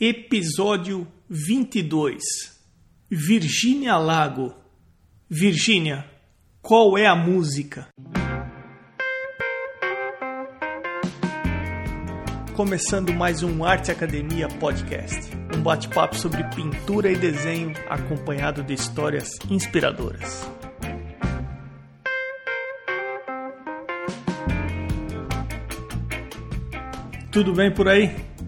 Episódio 22 Virgínia Lago Virgínia, qual é a música? Começando mais um Arte Academia Podcast, um bate-papo sobre pintura e desenho acompanhado de histórias inspiradoras. Tudo bem por aí?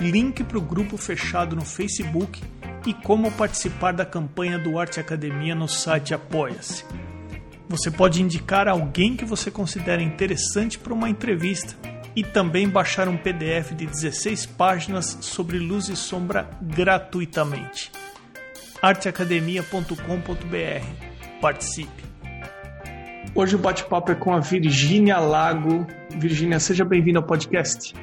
link para o grupo fechado no Facebook e como participar da campanha do Arte Academia no site Apoia-se. Você pode indicar alguém que você considera interessante para uma entrevista e também baixar um PDF de 16 páginas sobre luz e sombra gratuitamente. arteacademia.com.br. Participe! Hoje o bate-papo é com a Virgínia Lago. Virgínia, seja bem-vinda ao podcast.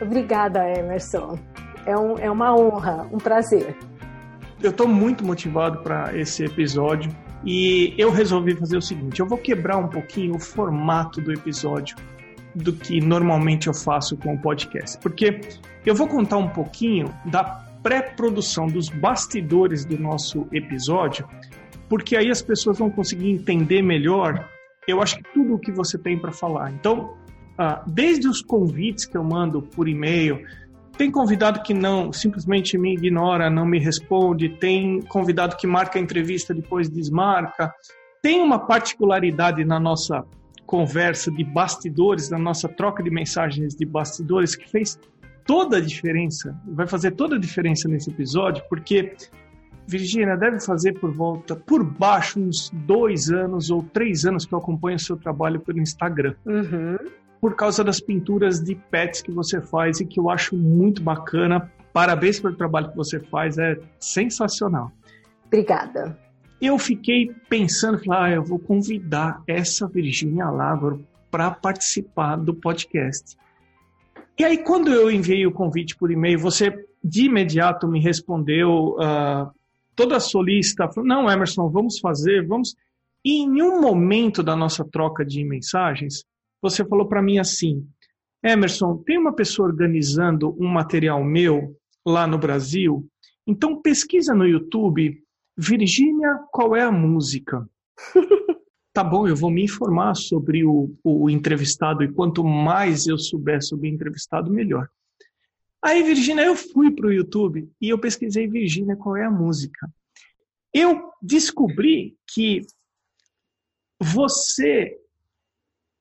Obrigada, Emerson. É, um, é uma honra, um prazer. Eu estou muito motivado para esse episódio e eu resolvi fazer o seguinte: eu vou quebrar um pouquinho o formato do episódio do que normalmente eu faço com o podcast, porque eu vou contar um pouquinho da pré-produção dos bastidores do nosso episódio, porque aí as pessoas vão conseguir entender melhor. Eu acho que tudo o que você tem para falar. Então, ah, desde os convites que eu mando por e-mail, tem convidado que não, simplesmente me ignora, não me responde, tem convidado que marca a entrevista depois desmarca. Tem uma particularidade na nossa conversa de bastidores, na nossa troca de mensagens de bastidores, que fez toda a diferença, vai fazer toda a diferença nesse episódio, porque Virginia deve fazer por volta, por baixo, uns dois anos ou três anos que eu acompanho o seu trabalho pelo Instagram. Uhum por causa das pinturas de pets que você faz e que eu acho muito bacana. Parabéns pelo trabalho que você faz, é sensacional. Obrigada. Eu fiquei pensando, ah, eu vou convidar essa Virginia Lávaro para participar do podcast. E aí, quando eu enviei o convite por e-mail, você de imediato me respondeu uh, toda a sua lista. Falou, não, Emerson, vamos fazer, vamos. E em um momento da nossa troca de mensagens, você falou para mim assim: Emerson, tem uma pessoa organizando um material meu lá no Brasil, então pesquisa no YouTube, Virgínia, qual é a música? tá bom, eu vou me informar sobre o, o entrevistado e quanto mais eu souber sobre o entrevistado, melhor. Aí, Virgínia, eu fui para o YouTube e eu pesquisei Virgínia, qual é a música. Eu descobri que você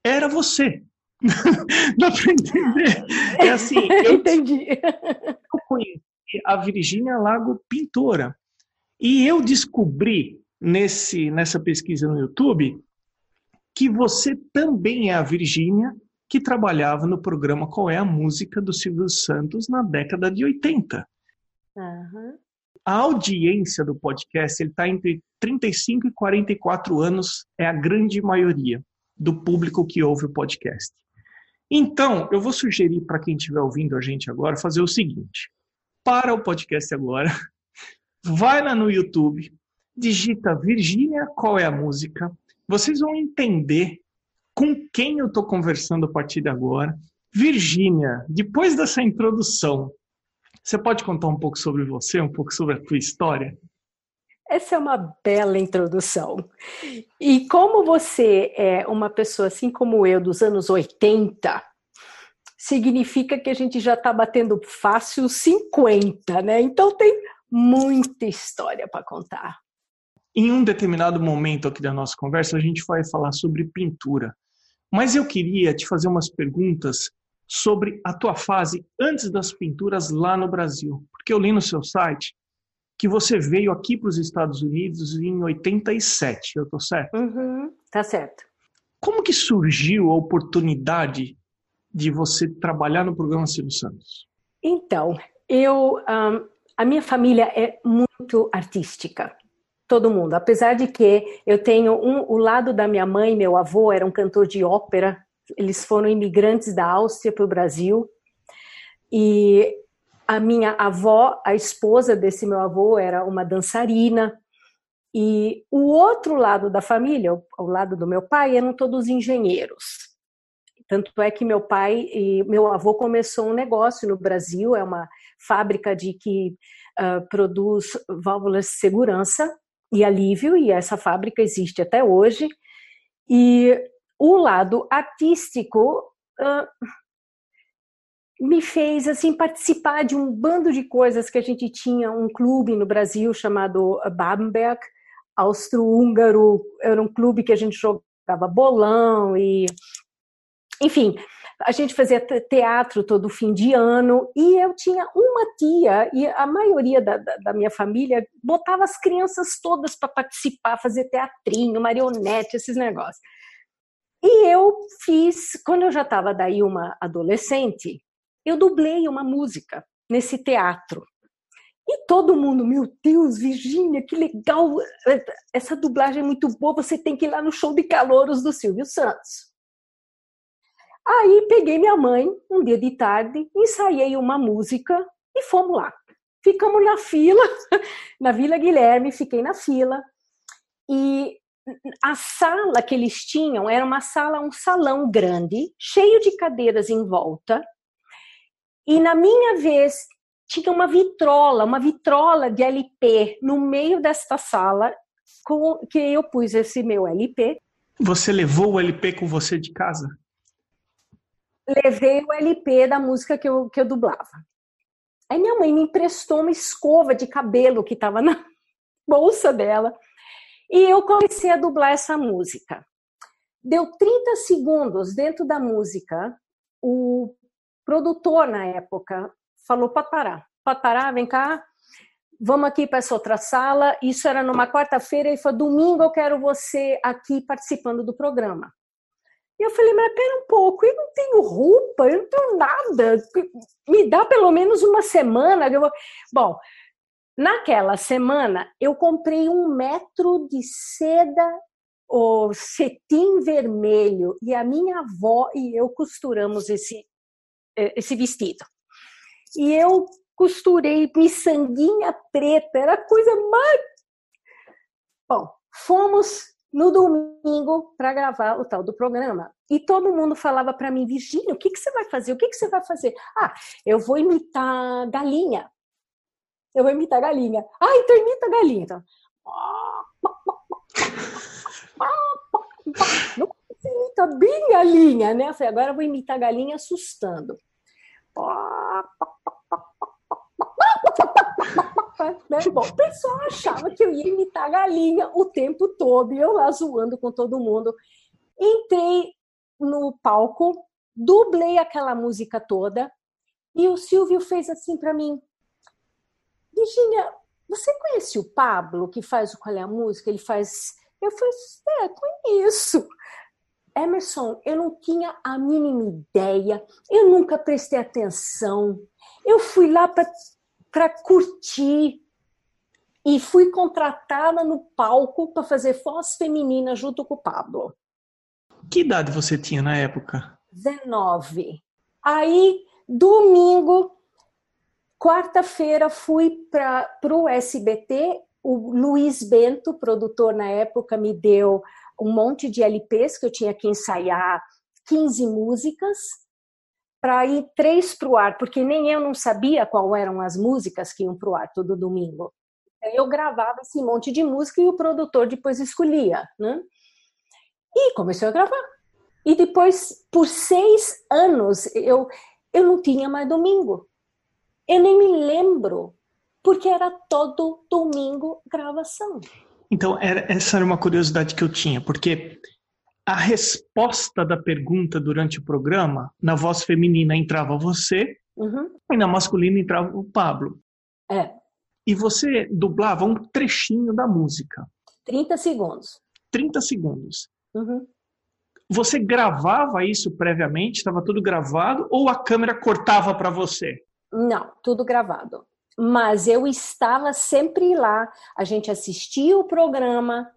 era você. Dá para entender? É assim, eu, Entendi. Eu conheci a Virgínia Lago Pintora. E eu descobri nesse, nessa pesquisa no YouTube que você também é a Virgínia que trabalhava no programa Qual é a Música do Silvio Santos na década de 80. Uhum. A audiência do podcast está entre 35 e 44 anos, é a grande maioria do público que ouve o podcast. Então, eu vou sugerir para quem estiver ouvindo a gente agora fazer o seguinte: para o podcast agora, vai lá no YouTube, digita Virgínia, qual é a música? Vocês vão entender com quem eu estou conversando a partir de agora. Virgínia, depois dessa introdução, você pode contar um pouco sobre você, um pouco sobre a tua história? Essa é uma bela introdução. E como você é uma pessoa assim como eu dos anos 80, significa que a gente já está batendo fácil 50, né? Então tem muita história para contar. Em um determinado momento aqui da nossa conversa, a gente vai falar sobre pintura. Mas eu queria te fazer umas perguntas sobre a tua fase antes das pinturas lá no Brasil. Porque eu li no seu site que você veio aqui para os Estados Unidos em 87, eu estou certo? Uhum, tá certo. Como que surgiu a oportunidade de você trabalhar no programa Silvio Santos? Então, eu um, a minha família é muito artística. Todo mundo. Apesar de que eu tenho um, o lado da minha mãe, meu avô era um cantor de ópera. Eles foram imigrantes da Áustria para o Brasil. E a minha avó, a esposa desse meu avô, era uma dançarina. E o outro lado da família, o lado do meu pai, eram todos engenheiros. Tanto é que meu pai e meu avô começou um negócio no Brasil, é uma fábrica de que uh, produz válvulas de segurança e alívio, e essa fábrica existe até hoje. E o lado artístico uh, me fez assim participar de um bando de coisas que a gente tinha um clube no Brasil chamado Babenberg, austro-húngaro, era um clube que a gente jogava bolão e enfim, a gente fazia teatro todo fim de ano e eu tinha uma tia e a maioria da, da, da minha família botava as crianças todas para participar, fazer teatrinho, marionete, esses negócios. E eu fiz, quando eu já estava daí uma adolescente, eu dublei uma música nesse teatro. E todo mundo, meu Deus, Virgínia, que legal! Essa dublagem é muito boa, você tem que ir lá no show de calouros do Silvio Santos. Aí peguei minha mãe, um dia de tarde, ensaiei uma música e fomos lá. Ficamos na fila, na Vila Guilherme, fiquei na fila. E a sala que eles tinham era uma sala, um salão grande, cheio de cadeiras em volta. E na minha vez tinha uma vitrola, uma vitrola de LP no meio desta sala, com que eu pus esse meu LP. Você levou o LP com você de casa? levei o LP da música que eu, que eu dublava. Aí minha mãe me emprestou uma escova de cabelo que estava na bolsa dela e eu comecei a dublar essa música. Deu 30 segundos dentro da música, o produtor na época falou: pode parar, pode parar, vem cá, vamos aqui para essa outra sala. Isso era numa quarta-feira, e falou: domingo eu quero você aqui participando do programa. E eu falei, mas pera um pouco, eu não tenho roupa, eu não tenho nada. Me dá pelo menos uma semana. Eu vou... Bom, naquela semana eu comprei um metro de seda ou cetim vermelho e a minha avó e eu costuramos esse, esse vestido. E eu costurei miçanguinha preta, era a coisa mais. Bom, fomos no domingo para gravar o tal do programa. E todo mundo falava para mim, Virginia, o que, que você vai fazer? O que, que você vai fazer? Ah, eu vou imitar galinha. Eu vou imitar galinha. Ah, então imita galinha. Então, não imita bem galinha, né? Eu falei, agora eu vou imitar galinha assustando. Né? Bom, o pessoal achava que eu ia imitar a galinha o tempo todo, e eu lá zoando com todo mundo. Entrei no palco, dublei aquela música toda, e o Silvio fez assim para mim: Virginia, você conhece o Pablo, que faz o Qual é a Música? Ele faz. Eu falei, é, conheço. Emerson, eu não tinha a mínima ideia, eu nunca prestei atenção. Eu fui lá para curtir e fui contratada no palco para fazer voz feminina junto com o Pablo. Que idade você tinha na época? 19. Aí, domingo, quarta-feira, fui para o SBT. O Luiz Bento, produtor na época, me deu um monte de LPs que eu tinha que ensaiar 15 músicas para ir três para o ar, porque nem eu não sabia qual eram as músicas que iam para o ar todo domingo. Eu gravava esse monte de música e o produtor depois escolhia, né? E comecei a gravar. E depois, por seis anos, eu, eu não tinha mais domingo. Eu nem me lembro, porque era todo domingo gravação. Então, era, essa era uma curiosidade que eu tinha, porque a resposta da pergunta durante o programa, na voz feminina entrava você, uhum. e na masculina entrava o Pablo. É. E você dublava um trechinho da música. 30 segundos. 30 segundos. Uhum. Você gravava isso previamente? Estava tudo gravado? Ou a câmera cortava para você? Não, tudo gravado. Mas eu estava sempre lá. A gente assistia o programa,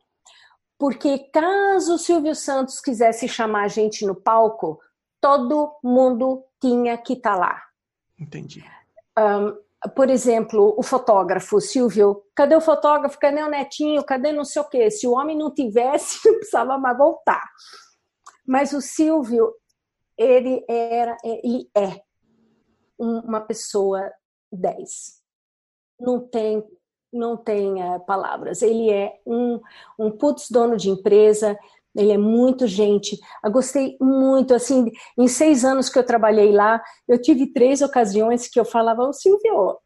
porque caso o Silvio Santos quisesse chamar a gente no palco, todo mundo tinha que estar tá lá. Entendi. Um, por exemplo, o fotógrafo, Silvio, cadê o fotógrafo? Cadê o netinho? Cadê não sei o quê? Se o homem não tivesse, não precisava mais voltar. Mas o Silvio, ele era, ele é uma pessoa 10 não tem não tem é, palavras. Ele é um, um putz dono de empresa, ele é muito gente. Eu gostei muito, assim, em seis anos que eu trabalhei lá, eu tive três ocasiões que eu falava, ô Silvio,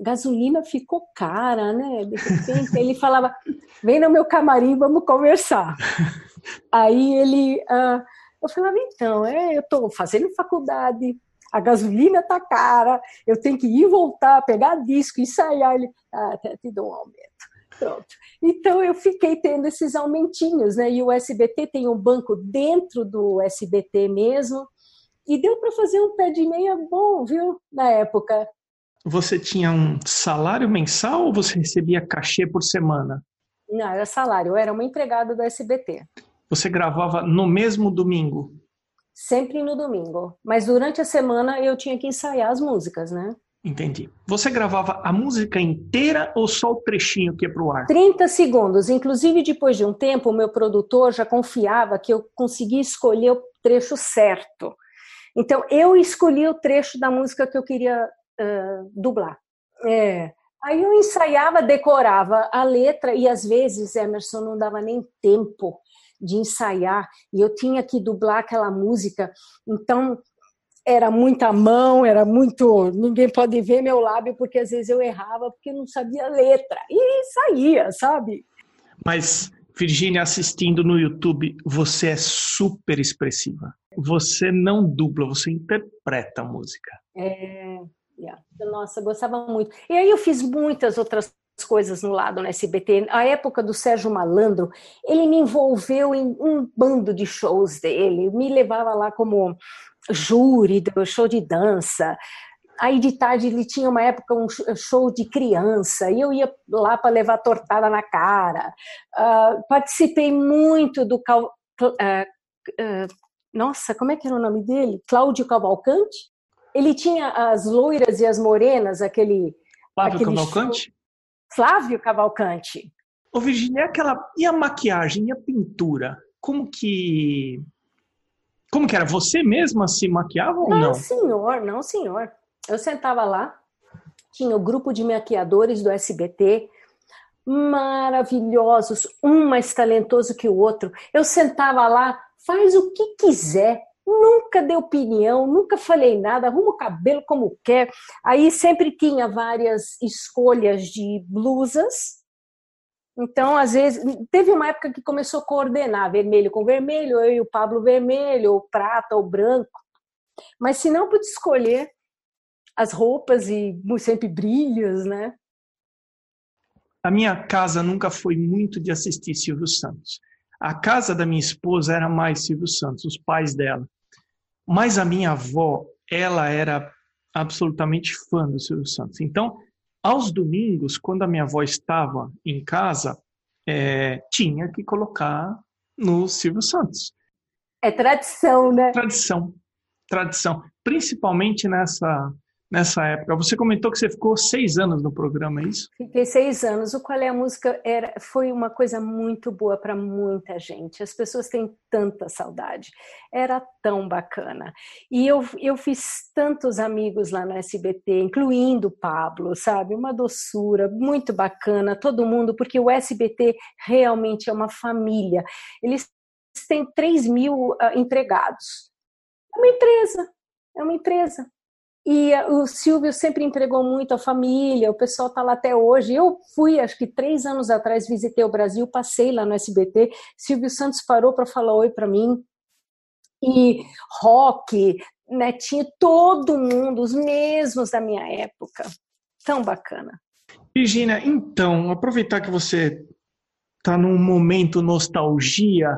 gasolina ficou cara, né? De repente, ele falava, vem no meu camarim, vamos conversar. Aí ele, uh, eu falava, então, é, eu estou fazendo faculdade, a gasolina tá cara, eu tenho que ir voltar, pegar disco, ensaiar. Ele, ah, até te dou um aumento. Pronto. Então eu fiquei tendo esses aumentinhos, né? E o SBT tem um banco dentro do SBT mesmo, e deu para fazer um pé de meia bom, viu? Na época. Você tinha um salário mensal ou você recebia cachê por semana? Não, era salário, eu era uma empregada do SBT. Você gravava no mesmo domingo? Sempre no domingo. Mas durante a semana eu tinha que ensaiar as músicas, né? Entendi. Você gravava a música inteira ou só o trechinho que ia pro ar? 30 segundos. Inclusive, depois de um tempo, o meu produtor já confiava que eu conseguia escolher o trecho certo. Então, eu escolhi o trecho da música que eu queria uh, dublar. É. Aí eu ensaiava, decorava a letra e às vezes, Emerson, não dava nem tempo de ensaiar e eu tinha que dublar aquela música. Então era muita mão, era muito. Ninguém pode ver meu lábio porque às vezes eu errava porque não sabia a letra e saía, sabe? Mas Virginia, assistindo no YouTube, você é super expressiva. Você não dubla, você interpreta a música. É, yeah. nossa, gostava muito. E aí eu fiz muitas outras coisas no lado no SBT. A época do Sérgio Malandro, ele me envolveu em um bando de shows dele, me levava lá como júri do show de dança. Aí de tarde ele tinha uma época um show de criança e eu ia lá para levar tortada na cara. Uh, participei muito do Cal... Uh, uh, nossa, como é que era o nome dele? Cláudio Cavalcante. Ele tinha as loiras e as morenas, aquele. Flávio aquele Cavalcante? Show. Flávio Cavalcante. Ô Virginia, aquela e a maquiagem e a pintura, como que como que era? Você mesma se maquiava ou não? Não, senhor, não, senhor. Eu sentava lá, tinha o grupo de maquiadores do SBT, maravilhosos, um mais talentoso que o outro. Eu sentava lá, faz o que quiser, nunca dei opinião, nunca falei nada, arruma o cabelo como quer. Aí sempre tinha várias escolhas de blusas. Então, às vezes, teve uma época que começou a coordenar vermelho com vermelho, eu e o Pablo vermelho, ou prata ou branco. Mas se não pude escolher as roupas e sempre brilhos, né? A minha casa nunca foi muito de assistir Silvio Santos. A casa da minha esposa era mais Silvio Santos, os pais dela. Mas a minha avó, ela era absolutamente fã do Silvio Santos. Então, aos domingos, quando a minha avó estava em casa, é, tinha que colocar no Silvio Santos. É tradição, né? Tradição, tradição. Principalmente nessa nessa época. Você comentou que você ficou seis anos no programa, é isso? Fiquei seis anos. O Qual é a Música era, foi uma coisa muito boa para muita gente. As pessoas têm tanta saudade. Era tão bacana. E eu, eu fiz tantos amigos lá no SBT, incluindo o Pablo, sabe? Uma doçura, muito bacana, todo mundo, porque o SBT realmente é uma família. Eles têm 3 mil uh, empregados. É uma empresa, é uma empresa. E o Silvio sempre entregou muito a família, o pessoal está lá até hoje. Eu fui, acho que três anos atrás, visitei o Brasil, passei lá no SBT. Silvio Santos parou para falar oi para mim. E rock, né, tinha todo mundo, os mesmos da minha época. Tão bacana. Virginia, então, aproveitar que você está num momento nostalgia,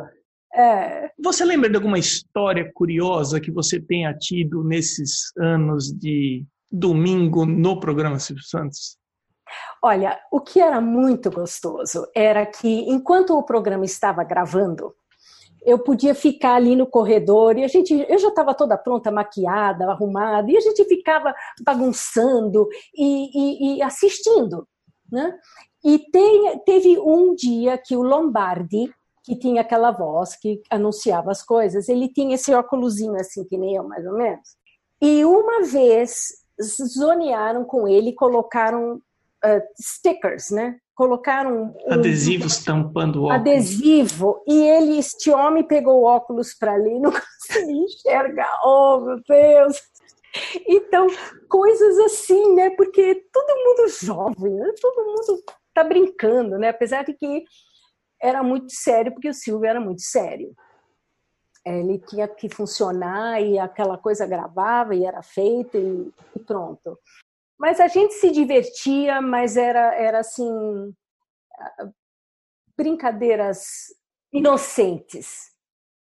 é. Você lembra de alguma história curiosa que você tenha tido nesses anos de, domingo no programa Silvio Santos? Olha, o que era muito gostoso era que enquanto o programa estava gravando, eu podia ficar ali no corredor e a gente, eu já estava toda pronta, maquiada, arrumada, e a gente ficava bagunçando e, e, e assistindo, né? E tem, teve um dia que o Lombardi, que tinha aquela voz que anunciava as coisas, ele tinha esse óculosinho assim, que nem eu, mais ou menos. E uma vez zonearam com ele, colocaram uh, stickers, né? Colocaram um, adesivos um, tampando o óculos. Adesivo. E ele, este homem, pegou o óculos para ali, não conseguia enxergar. Oh, meu Deus! Então, coisas assim, né? Porque todo mundo jovem, né? todo mundo tá brincando, né? Apesar de que era muito sério, porque o Silvio era muito sério. Ele tinha que funcionar e aquela coisa gravava e era feita e, e pronto. Mas a gente se divertia, mas era, era assim brincadeiras inocentes,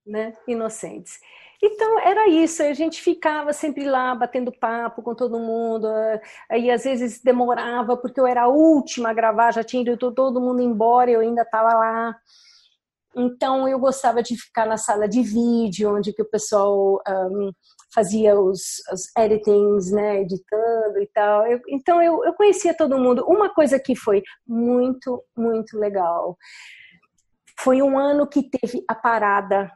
né? Inocentes. Então era isso, a gente ficava sempre lá batendo papo com todo mundo, aí às vezes demorava porque eu era a última a gravar, já tinha ido todo mundo embora, eu ainda estava lá. Então eu gostava de ficar na sala de vídeo, onde que o pessoal um, fazia os, os, editings, né, editando e tal. Eu, então eu, eu conhecia todo mundo. Uma coisa que foi muito, muito legal foi um ano que teve a parada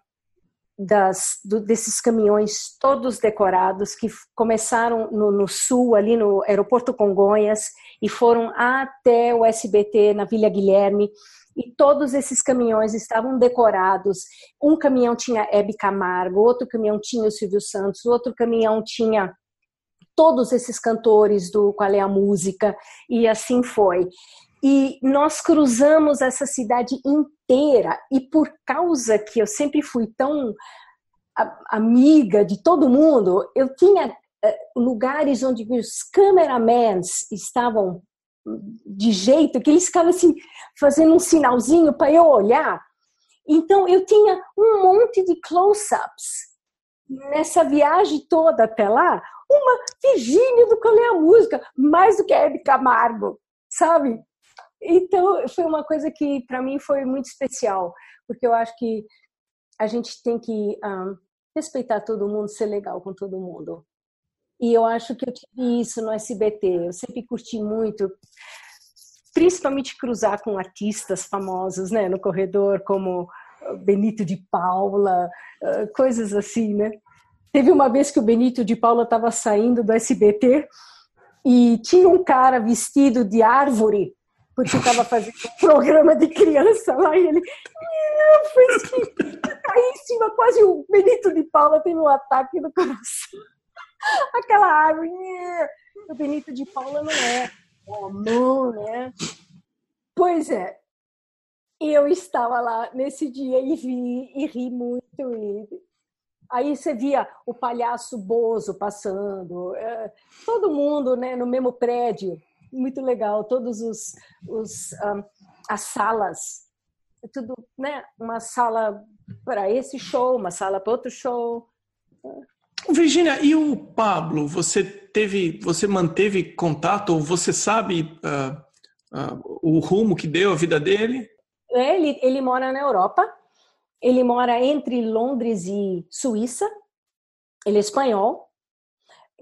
das, do, desses caminhões todos decorados que começaram no, no, sul, ali no aeroporto Congonhas, e foram até o SBT na Vila Guilherme. E todos esses caminhões estavam decorados. Um caminhão tinha Hebe Camargo, outro caminhão tinha o Silvio Santos, outro caminhão tinha todos esses cantores do Qual é a Música, e assim foi. E nós cruzamos essa cidade inteira, e por causa que eu sempre fui tão amiga de todo mundo, eu tinha eh, lugares onde os cameramans estavam de jeito que eles ficavam assim, fazendo um sinalzinho para eu olhar. Então eu tinha um monte de close-ups nessa viagem toda até lá. Uma Virgínia do Qual a Música, mais do que a Hebe Camargo, sabe? Então, foi uma coisa que para mim foi muito especial, porque eu acho que a gente tem que um, respeitar todo mundo, ser legal com todo mundo. E eu acho que eu tive isso no SBT. Eu sempre curti muito, principalmente cruzar com artistas famosos, né, no corredor, como Benito de Paula, coisas assim, né? Teve uma vez que o Benito de Paula estava saindo do SBT e tinha um cara vestido de árvore porque estava fazendo um programa de criança lá e ele foi assim, caiu em cima, quase o Benito de Paula teve um ataque no coração. Aquela árvore, o Benito de Paula não é comum, né? Pois é, eu estava lá nesse dia e vi e ri muito. E... Aí você via o palhaço Bozo passando, é, todo mundo né, no mesmo prédio muito legal, todos os, os um, as salas, tudo, né? Uma sala para esse show, uma sala para outro show. Virginia, e o Pablo? Você teve, você manteve contato ou você sabe uh, uh, o rumo que deu a vida dele? É, ele, ele mora na Europa. Ele mora entre Londres e Suíça. Ele é espanhol.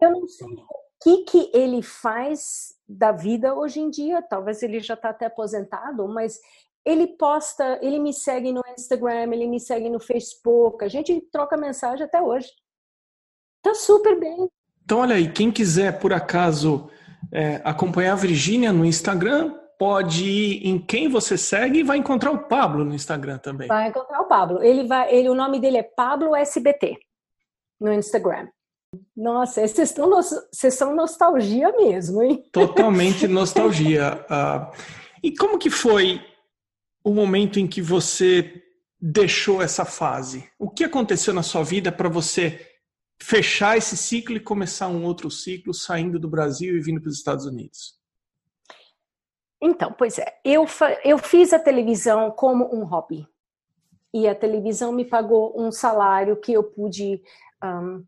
Eu não sei o que que ele faz da vida hoje em dia. Talvez ele já está até aposentado, mas ele posta, ele me segue no Instagram, ele me segue no Facebook, a gente troca mensagem até hoje. Tá super bem. Então, olha aí, quem quiser, por acaso, é, acompanhar a Virgínia no Instagram, pode ir em quem você segue e vai encontrar o Pablo no Instagram também. Vai encontrar o Pablo. Ele vai, ele, o nome dele é Pablo SBT no Instagram. Nossa, vocês estão vocês são nostalgia mesmo, hein? Totalmente nostalgia. Uh, e como que foi o momento em que você deixou essa fase? O que aconteceu na sua vida para você fechar esse ciclo e começar um outro ciclo, saindo do Brasil e vindo para os Estados Unidos? Então, pois é, eu, eu fiz a televisão como um hobby. E a televisão me pagou um salário que eu pude um,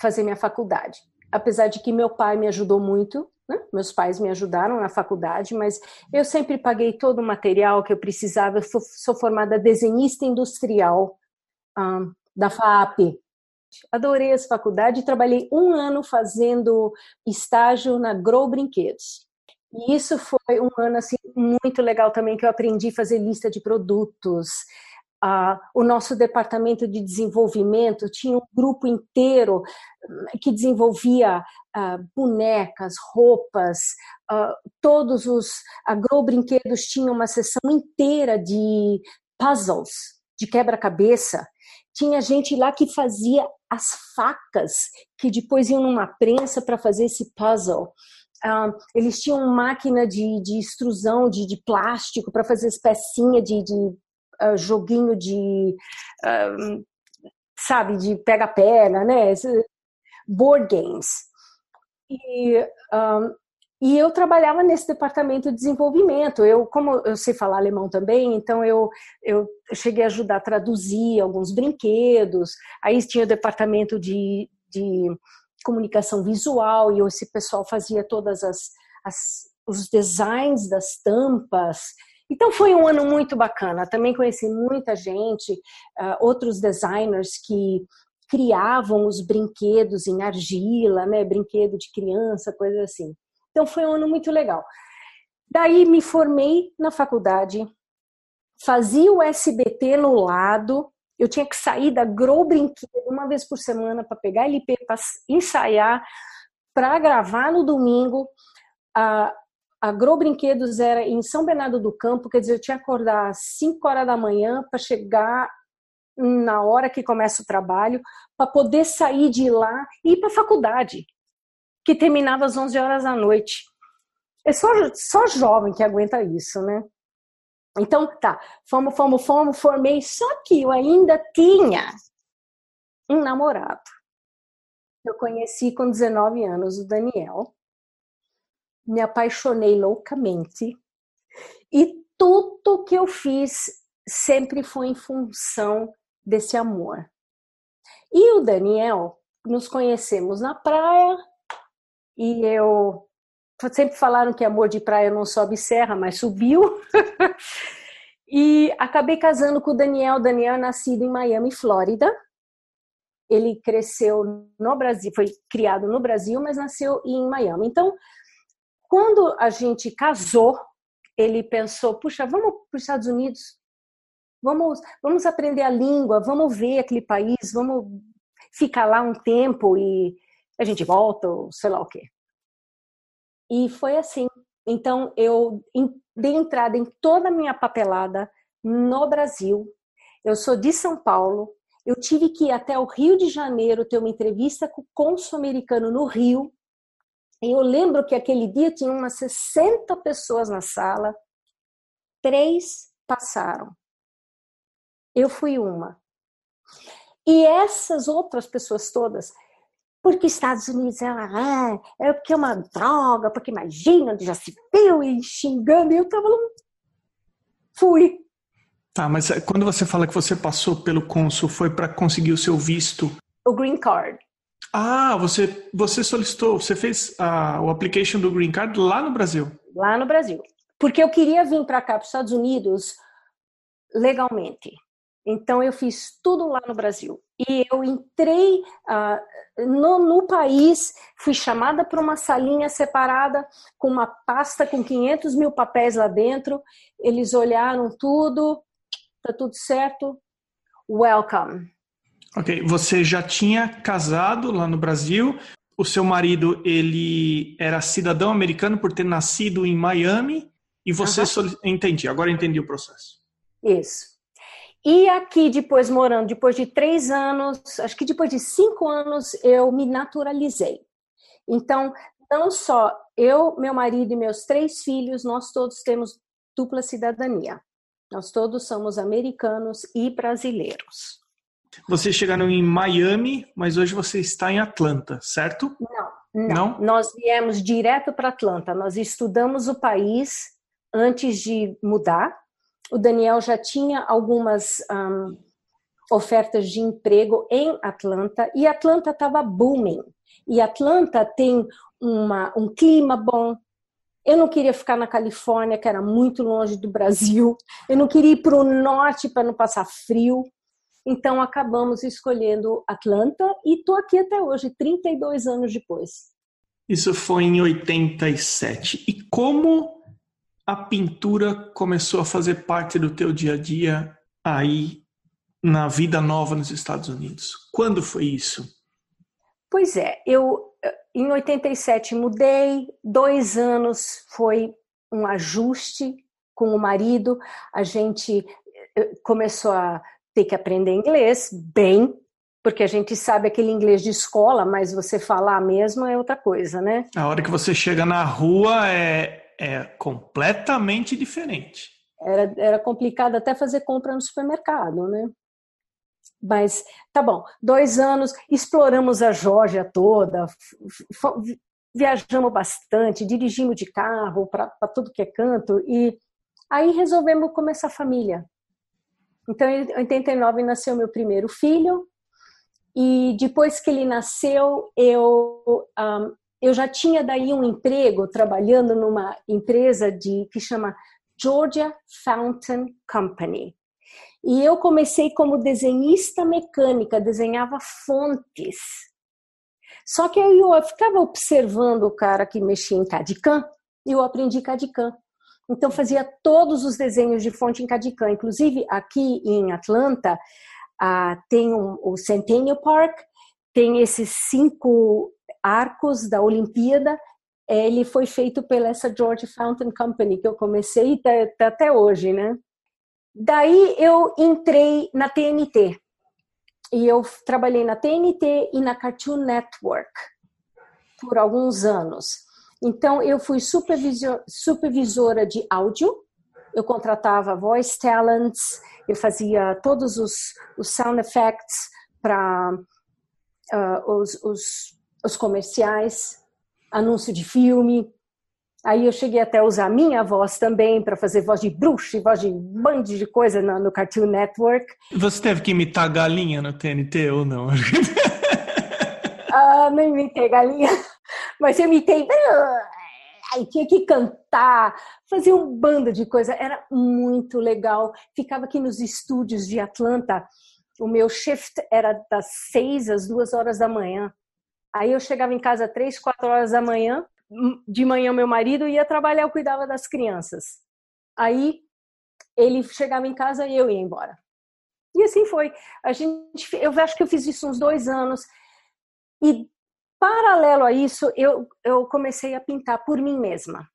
fazer minha faculdade. apesar de que meu pai me ajudou muito, né? meus pais me ajudaram na faculdade, mas eu sempre paguei todo o material que eu precisava. Eu sou, formada desenhista industrial um, da FAP. Adorei essa faculdade, trabalhei um ano fazendo estágio na Grow Brinquedos. E isso foi um ano assim muito legal também que eu aprendi a fazer lista de produtos, Uh, o nosso departamento de desenvolvimento tinha um grupo inteiro hum, que desenvolvia uh, bonecas, roupas, uh, todos os agrobrinquedos tinham uma sessão inteira de puzzles, de quebra-cabeça. Tinha gente lá que fazia as facas que depois iam numa prensa para fazer esse puzzle. eles tinham máquina de, de extrusão de, de plástico para fazer as pecinhas de, de uh, joguinho de, uh, sabe, de pega-pega, né? Board games. E, um, e eu trabalhava nesse departamento de desenvolvimento. Eu, como eu sei falar alemão também, então eu, eu cheguei a ajudar a traduzir alguns brinquedos. Aí tinha o departamento de, de comunicação visual e esse pessoal fazia todas as, as os designs das tampas então foi um ano muito bacana. Também conheci muita gente, uh, outros designers que criavam os brinquedos em argila, né, brinquedo de criança, coisa assim. Então foi um ano muito legal. Daí me formei na faculdade, fazia o SBT no lado, eu tinha que sair da Grow Brinquedo uma vez por semana para pegar LP, para ensaiar, para gravar no domingo. Uh, Agrobrinquedos era em São Bernardo do Campo, quer dizer, eu tinha que acordar às 5 horas da manhã para chegar na hora que começa o trabalho, para poder sair de lá e ir para a faculdade, que terminava às 11 horas da noite. É só, só jovem que aguenta isso, né? Então, tá, fomos, fomos, fomos, formei, só que eu ainda tinha um namorado. Eu conheci com 19 anos o Daniel me apaixonei loucamente e tudo que eu fiz sempre foi em função desse amor. E o Daniel, nos conhecemos na praia e eu sempre falaram que amor de praia não sobe serra, mas subiu. e acabei casando com o Daniel. Daniel é nascido em Miami, Flórida. Ele cresceu no Brasil, foi criado no Brasil, mas nasceu em Miami. Então, quando a gente casou, ele pensou: puxa, vamos para os Estados Unidos, vamos, vamos aprender a língua, vamos ver aquele país, vamos ficar lá um tempo e a gente volta, ou sei lá o quê. E foi assim. Então eu dei entrada em toda a minha papelada no Brasil. Eu sou de São Paulo. Eu tive que ir até o Rio de Janeiro ter uma entrevista com o cônsul americano no Rio eu lembro que aquele dia tinha umas 60 pessoas na sala, três passaram. Eu fui uma. E essas outras pessoas todas, porque Estados Unidos ela é, é porque é uma droga, porque imagina já se viu e xingando, e eu tava lá. Fui. Tá, mas quando você fala que você passou pelo consul, foi para conseguir o seu visto? O green card. Ah, você, você solicitou, você fez a, o application do Green Card lá no Brasil? Lá no Brasil. Porque eu queria vir para cá, para os Estados Unidos, legalmente. Então eu fiz tudo lá no Brasil. E eu entrei uh, no, no, país, fui chamada para uma salinha separada com uma pasta com 500 mil papéis lá dentro. Eles olharam tudo, tá tudo certo. Welcome. Ok, você já tinha casado lá no Brasil. O seu marido ele era cidadão americano por ter nascido em Miami e você uhum. Soli... entendi. Agora entendi o processo. Isso. E aqui depois morando, depois de três anos, acho que depois de cinco anos eu me naturalizei. Então não só eu, meu marido e meus três filhos, nós todos temos dupla cidadania. Nós todos somos americanos e brasileiros. Vocês chegaram em Miami, mas hoje você está em Atlanta, certo? Não, não. não? Nós viemos direto para Atlanta. Nós estudamos o país antes de mudar. O Daniel já tinha algumas um, ofertas de emprego em Atlanta e Atlanta estava booming. E Atlanta tem uma, um clima bom. Eu não queria ficar na Califórnia, que era muito longe do Brasil. Eu não queria ir para o norte para não passar frio. Então acabamos escolhendo Atlanta e estou aqui até hoje, 32 anos depois. Isso foi em 87. E como a pintura começou a fazer parte do teu dia a dia aí na vida nova nos Estados Unidos? Quando foi isso? Pois é, eu em 87 mudei, dois anos foi um ajuste com o marido, a gente eh, começou a ter que aprender inglês bem, porque a gente sabe aquele inglês de escola, mas você falar mesmo é outra coisa, né? A hora que você chega na rua é, é completamente diferente. Era, era complicado até fazer compra no supermercado, né? Mas tá bom, dois anos, exploramos a Georgia toda, viajamos bastante, dirigimos de carro para tudo que é canto, e aí resolvemos começar a família. Então, em 89 nasceu meu primeiro filho, e depois que ele nasceu, eu, um, eu já tinha daí um emprego trabalhando numa empresa de que chama Georgia Fountain Company. E eu comecei como desenhista mecânica, desenhava fontes. Só que eu, eu ficava observando o cara que mexia em Cadican e eu aprendi Cadican. Então fazia todos os desenhos de fonte em Cadican. Inclusive aqui em Atlanta uh, tem um, o Centennial Park, tem esses cinco arcos da Olimpíada. Ele foi feito pela essa George Fountain Company que eu comecei tá, tá até hoje, né? Daí eu entrei na TNT e eu trabalhei na TNT e na Cartoon Network por alguns anos. Então, eu fui supervisor, supervisora de áudio, eu contratava voice talents, eu fazia todos os, os sound effects para uh, os, os, os comerciais, anúncio de filme. Aí eu cheguei até a usar minha voz também para fazer voz de bruxa e voz de band de coisa no, no Cartoon Network. Você teve que imitar galinha no TNT ou não? ah, não imitei galinha mas eu imitei. Aí tinha que cantar, fazer um bando de coisa. Era muito legal. Ficava aqui nos estúdios de Atlanta. O meu shift era das seis às duas horas da manhã. Aí eu chegava em casa três, quatro horas da manhã. De manhã meu marido ia trabalhar, eu cuidava das crianças. Aí ele chegava em casa e eu ia embora. E assim foi. A gente, eu acho que eu fiz isso uns dois anos. E Paralelo a isso, eu, eu comecei a pintar por mim mesma.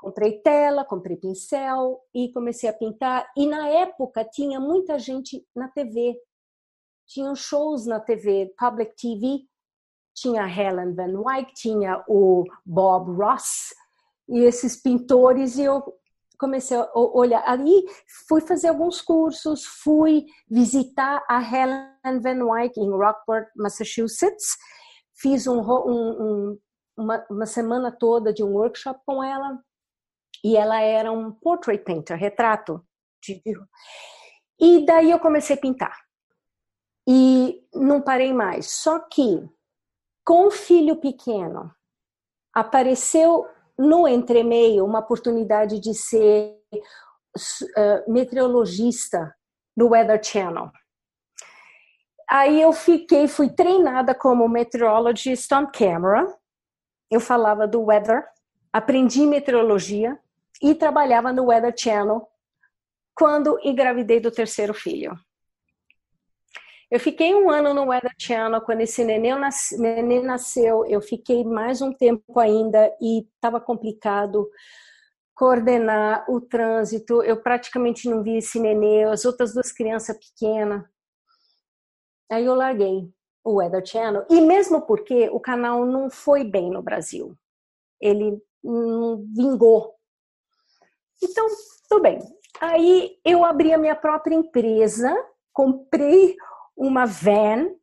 Comprei tela, comprei pincel e comecei a pintar. E na época tinha muita gente na TV. Tinham shows na TV, Public TV. Tinha Helen Van Wyck, tinha o Bob Ross e esses pintores. E eu comecei a olhar. Ali fui fazer alguns cursos, fui visitar a Helen Van Wyck em Rockport, Massachusetts Fiz um, um, um, uma, uma semana toda de um workshop com ela e ela era um portrait painter, retrato. De... E daí eu comecei a pintar. E não parei mais. Só que, com o filho pequeno, apareceu no entremeio uma oportunidade de ser uh, meteorologista no Weather Channel. Aí eu fiquei, fui treinada como meteorologist on camera. Eu falava do weather, aprendi meteorologia e trabalhava no Weather Channel quando engravidei do terceiro filho. Eu fiquei um ano no Weather Channel, quando esse neném, nas, neném nasceu, eu fiquei mais um tempo ainda e estava complicado coordenar o trânsito. Eu praticamente não vi esse neném, as outras duas crianças pequenas. Aí eu larguei o Weather Channel, e mesmo porque o canal não foi bem no Brasil. Ele não vingou. Então, tudo bem. Aí eu abri a minha própria empresa, comprei uma van,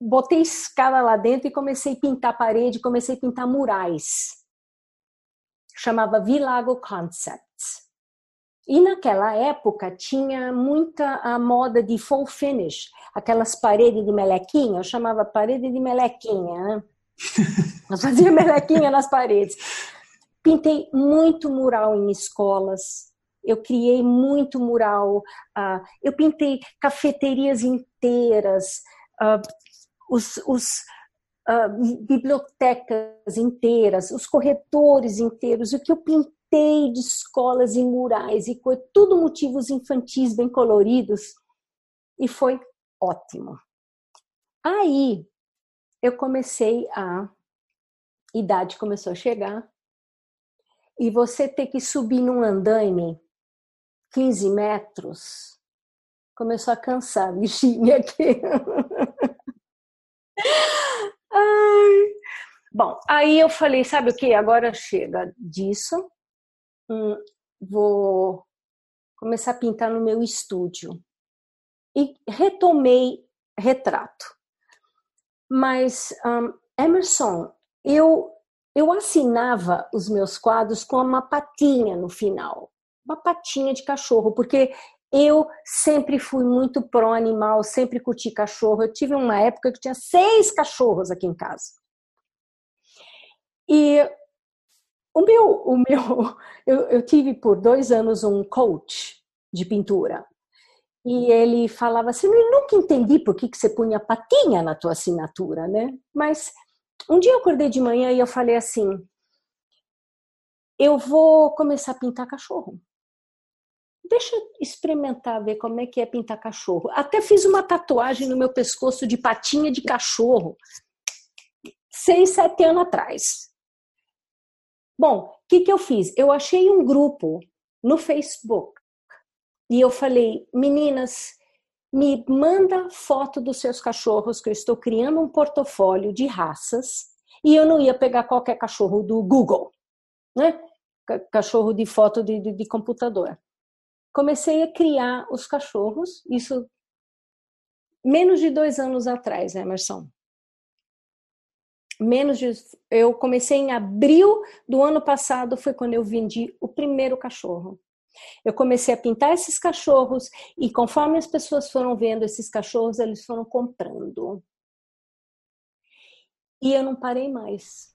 botei escala lá dentro e comecei a pintar parede, comecei a pintar murais. Chamava Vilago Concepts. E naquela época tinha muita a moda de full finish, aquelas paredes de melequinha, eu chamava parede de melequinha, né? Eu fazia melequinha nas paredes. Pintei muito mural em escolas, eu criei muito mural, uh, eu pintei cafeterias inteiras, uh, os, os uh, bibliotecas inteiras, os corredores inteiros, o que eu pintei de escolas e murais e coisa, tudo motivos infantis bem coloridos e foi ótimo. Aí eu comecei a idade começou a chegar e você ter que subir num andaime 15 metros começou a cansar, bichinha aqui. Ai. Bom, aí eu falei, sabe o que? Agora chega disso. Hum, vou começar a pintar no meu estúdio. E retomei retrato. Mas, Emerson, eu, eu assinava os meus quadros com uma patinha no final. Uma patinha de cachorro, porque eu sempre fui muito pró-animal, sempre curti cachorro. Eu tive uma época que tinha seis cachorros aqui em casa. E o meu, o meu, eu, eu tive por dois anos um coach de pintura. E ele falava assim: eu nunca entendi por que, que você punha patinha na tua assinatura, né? Mas um dia eu acordei de manhã e eu falei assim: eu vou começar a pintar cachorro deixa eu experimentar, ver como é que é pintar cachorro. Até fiz uma tatuagem no meu pescoço de patinha de cachorro, seis, sete anos atrás. Bom, o que, que eu fiz? Eu achei um grupo no Facebook e eu falei, meninas, me manda foto dos seus cachorros, que eu estou criando um portfólio de raças e eu não ia pegar qualquer cachorro do Google, né? Cachorro de foto de, de, de computador comecei a criar os cachorros, isso menos de dois anos atrás, né, Emerson? Menos de. Eu comecei em abril do ano passado, foi quando eu vendi o primeiro cachorro. Eu comecei a pintar esses cachorros e conforme as pessoas foram vendo esses cachorros, eles foram comprando. E eu não parei mais.